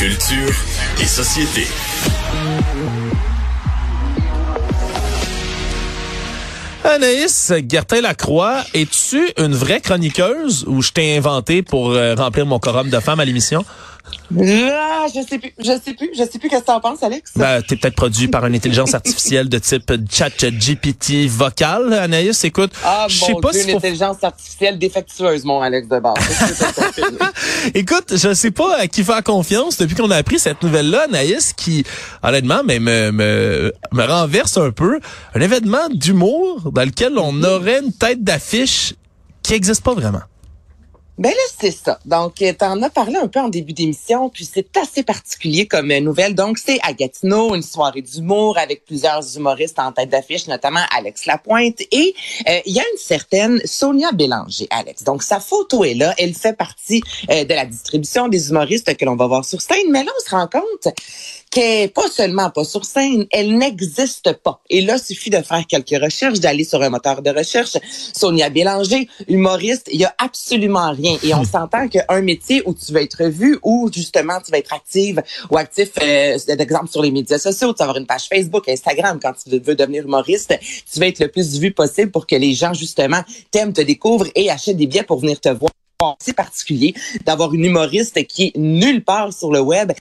Culture et société. Anaïs Gertin-Lacroix, es-tu une vraie chroniqueuse ou je t'ai inventé pour euh, remplir mon quorum de femmes à l'émission? Ah, je sais plus, je sais plus, je sais plus qu'est-ce que t'en penses, Alex. Ben, t'es peut-être produit par une intelligence artificielle de type chat GPT vocal, Anaïs. Écoute, ah, je sais pas Dieu, si une faut- intelligence artificielle défectueuse, mon Alex de base. Écoute, je sais pas à qui faire confiance depuis qu'on a appris cette nouvelle-là, Anaïs, qui, honnêtement, mais me, me, me renverse un peu. Un événement d'humour dans lequel on aurait une tête d'affiche qui existe pas vraiment. Ben là, c'est ça. Donc, euh, t'en as parlé un peu en début d'émission, puis c'est assez particulier comme euh, nouvelle. Donc, c'est à Gatineau, une soirée d'humour avec plusieurs humoristes en tête d'affiche, notamment Alex Lapointe. Et euh, il y a une certaine Sonia Bélanger, Alex. Donc, sa photo est là. Elle fait partie euh, de la distribution des humoristes que l'on va voir sur scène. Mais là, on se rend compte qu'elle pas seulement pas sur scène, elle n'existe pas. Et là, il suffit de faire quelques recherches, d'aller sur un moteur de recherche. Sonia Bélanger, humoriste, il y a absolument rien. Et on s'entend qu'un métier où tu vas être vu, où justement tu vas être active ou actif, euh, d'exemple sur les médias sociaux, tu vas avoir une page Facebook, Instagram, quand tu veux devenir humoriste, tu vas être le plus vu possible pour que les gens justement t'aiment, te découvrent et achètent des billets pour venir te voir. C'est particulier d'avoir une humoriste qui est nulle part sur le web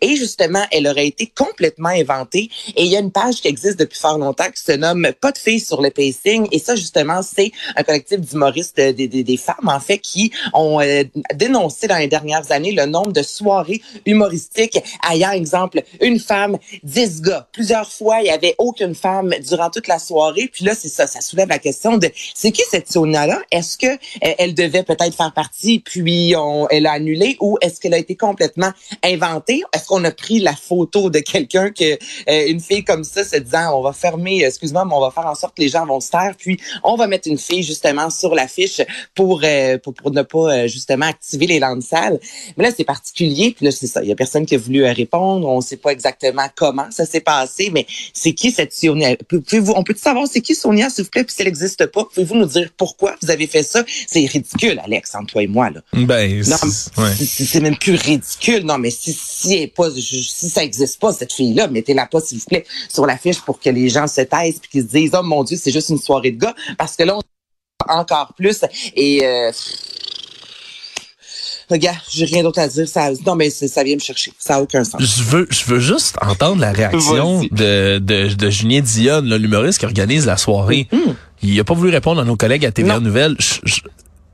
et justement, elle aurait été complètement inventée. Et il y a une page qui existe depuis fort longtemps qui se nomme Pas de filles sur le pacing. Et ça, justement, c'est un collectif d'humoristes, des femmes, en fait, qui ont euh, dénoncé dans les dernières années le nombre de soirées humoristiques ayant, exemple, une femme, dix gars. Plusieurs fois, il y avait aucune femme durant toute la soirée. Puis là, c'est ça, ça soulève la question de c'est qui cette Sonia-là? Est-ce que euh, elle devait peut-être faire partie, puis on, elle a annulé, ou est-ce qu'elle a été complètement inventée? Est-ce qu'on a pris la photo de quelqu'un que euh, une fille comme ça se disant on va fermer, euh, excuse-moi, mais on va faire en sorte que les gens vont se taire, puis on va mettre une fille justement sur l'affiche pour, euh, pour pour ne pas euh, justement activer les landes sales. Mais là c'est particulier, puis là c'est ça, il y a personne qui a voulu euh, répondre, on sait pas exactement comment ça s'est passé, mais c'est qui cette Sonia? Pouvez-vous, on peut savoir c'est qui Sonia s'il vous plaît, puis si elle n'existe pas, pouvez-vous nous dire pourquoi vous avez fait ça? C'est ridicule, Alex, entre toi et moi là. Ben, ouais. c'est même plus ridicule. Non, mais si si, elle est pas, je- si ça existe pas cette fille-là, mettez-la pas s'il vous plaît sur l'affiche pour que les gens se taisent puis qu'ils se disent oh mon Dieu c'est juste une soirée de gars parce que là on encore plus et euh, regarde j'ai rien d'autre à dire ça non mais ça vient me chercher ça a aucun sens. Je veux, je veux juste entendre la réaction de, de, de Julien Dionne, l'humoriste qui organise la soirée. Il a pas voulu répondre à nos collègues à TVA. Je- je-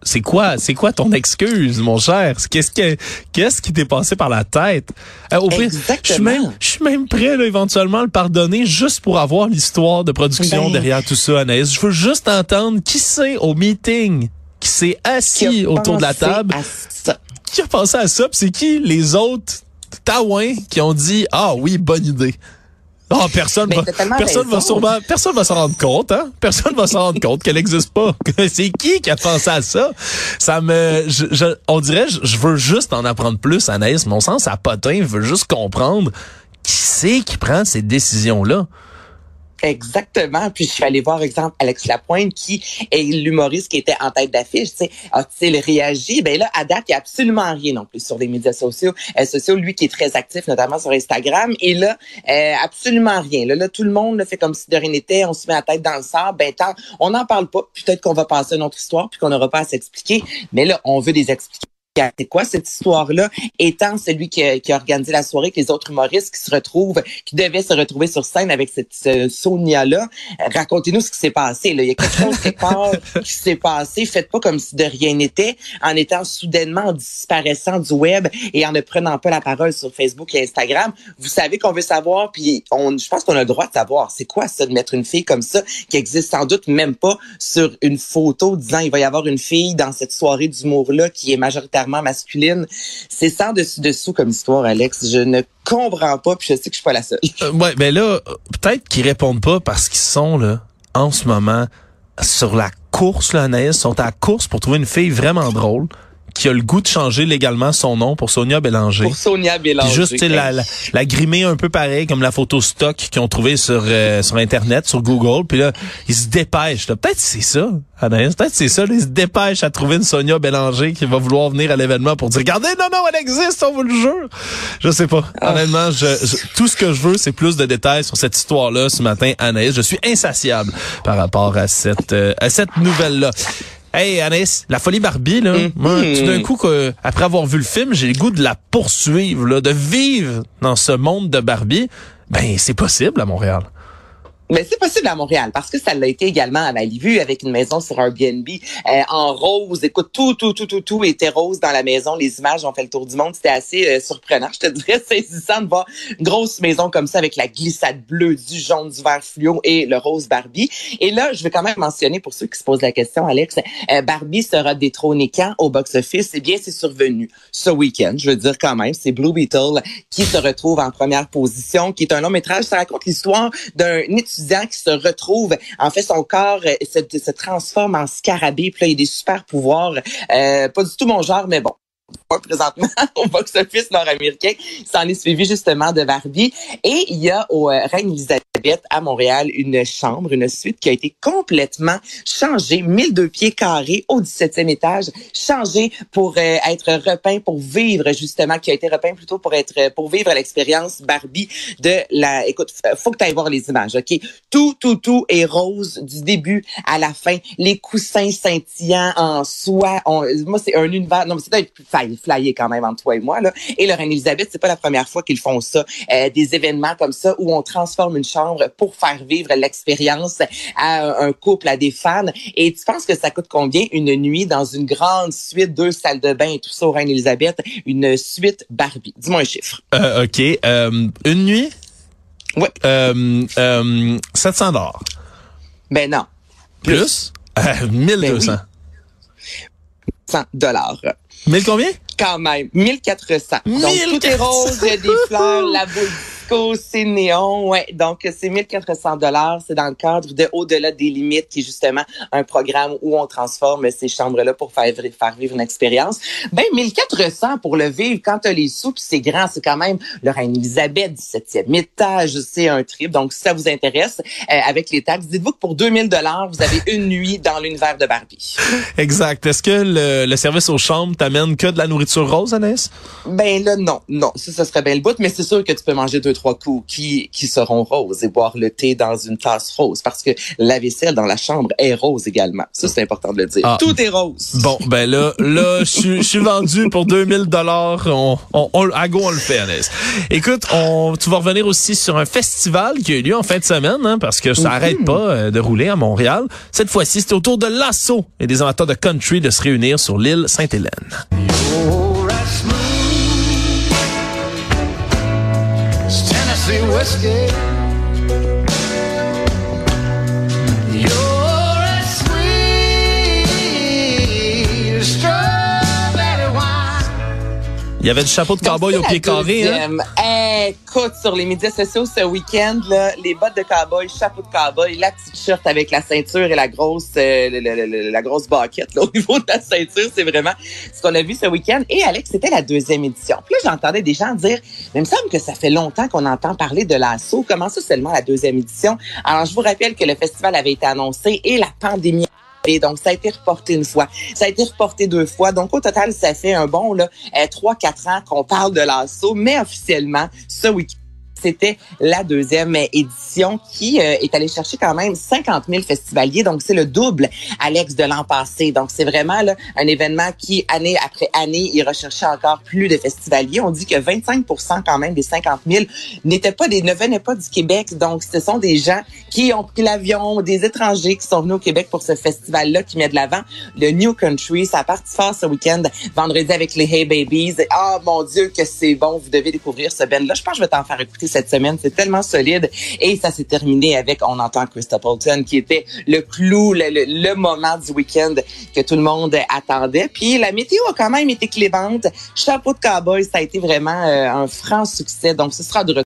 c'est quoi, c'est quoi ton excuse, mon cher? Qu'est-ce que, qu'est-ce qui t'est passé par la tête? Euh, au pire, je suis même, je suis même prêt, là, éventuellement, à le pardonner juste pour avoir l'histoire de production Ben. derrière tout ça, Anaïs. Je veux juste entendre qui c'est au meeting, qui s'est Qui assis autour de la table, à ça? qui a pensé à ça, puis c'est qui les autres taouins qui ont dit ah oui bonne idée. Oh, personne va, personne va sûrement, personne va s'en rendre compte, hein? Personne va s'en rendre compte qu'elle n'existe pas. C'est qui qui a pensé à ça? Ça me, je, je- on dirait, je, je veux juste en apprendre plus, Anaïs. Mon sens à potin veut juste comprendre qui c'est qui prend ces décisions-là. Exactement. Puis je suis allée voir, exemple, Alex Lapointe, qui est l'humoriste qui était en tête d'affiche. A-t-il réagi? Ben là, à date, il n'y a absolument rien non plus sur les médias sociaux. Euh, sociaux, lui qui est très actif, notamment sur Instagram. Et là, euh, absolument rien. Là, là, tout le monde fait comme si de rien n'était. On se met la tête dans le sable. Ben tant, on n'en parle pas. Peut-être qu'on va passer à une autre histoire, puis qu'on n'aura pas à s'expliquer. Mais là, on veut des explications. C'est quoi cette histoire-là? Étant celui qui a, qui a organisé la soirée, que les autres humoristes qui se retrouvent, qui devaient se retrouver sur scène avec cette ce Sonia-là, racontez-nous ce qui s'est passé. Là. Il y a quelque chose qui s'est passé. Faites pas comme si de rien n'était, en étant soudainement disparaissant du web et en ne prenant pas la parole sur Facebook et Instagram. Vous savez qu'on veut savoir, puis on, je pense qu'on a le droit de savoir. C'est quoi ça de mettre une fille comme ça qui existe sans doute même pas sur une photo disant il va y avoir une fille dans cette soirée d'humour-là qui est masculine. C'est sans dessus dessous comme histoire, Alex. Je ne comprends pas, puis je sais que je suis pas la seule. Euh, ouais, mais là, euh, peut-être qu'ils répondent pas parce qu'ils sont là en ce moment sur la course, là, Anaïs, sont à la course pour trouver une fille vraiment drôle qui a le goût de changer légalement son nom pour Sonia Bélanger. Pour Sonia Bélanger. Puis juste la, la, la grimer un peu pareil comme la photo stock qu'ils ont trouvé sur euh, sur internet, sur Google. Puis là, ils se dépêchent. là. Peut-être c'est ça, Anaïs. Peut-être c'est ça. là. Ils se dépêchent à trouver une Sonia Bélanger qui va vouloir venir à l'événement pour dire regardez, non non, elle existe, on vous le jure. Je sais pas. Ah. Honnêtement, je, je- tout ce que je veux, c'est plus de détails sur cette histoire-là ce matin, Anaïs. Je suis insatiable par rapport à cette euh, à cette nouvelle-là. Hey Anaïs, la folie Barbie là, moi, tout d'un coup que, après avoir vu le film, j'ai le goût de la poursuivre là, de vivre dans ce monde de Barbie. Ben c'est possible à Montréal. Mais c'est possible à Montréal parce que ça l'a été également à Malibu avec une maison sur Airbnb euh, en rose. Écoute, tout, tout, tout, tout, tout était rose dans la maison. Les images ont fait le tour du monde. C'était assez euh, surprenant. Je te dirais saisissant de voir une grosse maison comme ça avec la glissade bleue, du jaune, du vert fluo et le rose Barbie. Et là, je vais quand même mentionner pour ceux qui se posent la question, Alex, euh, Barbie sera détrônée quand au box-office? Eh bien, c'est survenu ce week-end. Je veux dire quand même, c'est Blue Beetle qui se retrouve en première position, qui est un long métrage. Ça raconte l'histoire d'un qui se retrouve, en fait, son corps euh, se, transforme en scarabée. Puis là, il a des super pouvoirs. Euh, pas du tout mon genre, mais bon présentement au box-office nord-américain. S'en est suivi justement de Barbie. Et il y a au euh, Reine Elisabeth à Montréal une chambre, une suite qui a été complètement changée, 1002 pieds carrés au 17e étage, changée pour euh, être repeint, pour vivre justement, qui a été repeint plutôt pour être, pour vivre l'expérience Barbie de la, écoute, faut que tu ailles voir les images, OK? Tout, tout, tout est rose du début à la fin. Les coussins scintillants en soie. Moi, c'est un univers, non, mais c'est peut-être plus fly- flyé quand même entre toi et moi, là. Et le Reine-Élisabeth, c'est pas la première fois qu'ils font ça. Euh, des événements comme ça où on transforme une chambre pour faire vivre l'expérience à un couple, à des fans. Et tu penses que ça coûte combien une nuit dans une grande suite, deux salles de bain et tout ça au Reine-Élisabeth? Une suite Barbie. Dis-moi un chiffre. Euh, ok, euh, une nuit? Ouais. Euh, euh, 700 dollars. Ben non. Plus? Euh, 1200. 100 dollars. 1000 combien? Quand même, 1400. Donc, tout est 1400. rose, il y a des fleurs, la boule disco, c'est néon. Ouais, donc c'est 1400 dollars. C'est dans le cadre de Au-delà des limites, qui est justement un programme où on transforme ces chambres-là pour faire, vivre une expérience. Ben, 1400 pour le vivre quand t'as les sous, puis c'est grand, c'est quand même le Reine-Élisabeth, 17e étage, c'est un trip. Donc, si ça vous intéresse, euh, avec les taxes, dites-vous que pour 2000 dollars, vous avez une nuit dans l'univers de Barbie. Exact. Est-ce que le, le service aux chambres t'amène que de la nourriture rose, Anaïs? Ben là, non, non, ça, ça serait bien le bout, mais c'est sûr que tu peux manger deux, trois coups qui, qui seront roses et boire le thé dans une tasse rose parce que la vaisselle dans la chambre est rose également. Ça, c'est important de le dire. Ah. Tout est rose. Bon, ben là, là, je suis- je suis vendu pour 2000 dollars. On, on, on- à go, on le fait, Anaïs. Écoute, on, tu vas revenir aussi sur un festival qui a eu lieu en fin de semaine, hein, parce que ça arrête pas euh, de rouler à Montréal. Cette fois-ci, c'est au tour de l'assaut et des amateurs de country de se réunir sur l'île Sainte-Hélène. Oh, Tennessee whiskey. Il y avait du chapeau de cowboy au pied carré, hein? Écoute, sur les médias sociaux ce week-end, là, les bottes de cowboy, chapeau de cowboy, la petite shirt avec la ceinture et la grosse, euh, la grosse baquette là, au niveau de la ceinture, c'est vraiment ce qu'on a vu ce week-end. Et Alex, c'était la deuxième édition. Puis là, j'entendais des gens dire, mais il me semble que ça fait longtemps qu'on entend parler de l'assaut. Comment ça seulement la deuxième édition? Alors, je vous rappelle que le festival avait été annoncé et la pandémie et donc, ça a été reporté une fois. Ça a été reporté deux fois. Donc, au total, ça fait un bon là, euh, trois, quatre ans qu'on parle de l'assaut. Mais officiellement, ce week-end, c'était la deuxième édition qui euh, est allée chercher quand même 50 000 festivaliers. Donc, c'est le double, Alex, de l'an passé. Donc, c'est vraiment là, un événement qui, année après année, il recherchait encore plus de festivaliers. On dit que 25% quand même des 50 000 n'étaient pas des, ne venaient pas du Québec. Donc, ce sont des gens qui ont pris l'avion, des étrangers qui sont venus au Québec pour ce festival-là qui met de l'avant le New Country. Ça a parti fort ce week-end, vendredi avec les Hey Babies. Ah, mon Dieu, que c'est bon. Vous devez découvrir ce band-là. Je pense que je vais t'en faire écouter cette semaine. C'est tellement solide. Et ça s'est terminé avec, on entend Chris Stapleton, qui était le clou, le, moment du week-end que tout le monde attendait. Puis la météo a quand même été clémente. Chapeau de cowboy, ça a été vraiment euh, un franc succès. Donc, ce sera de retour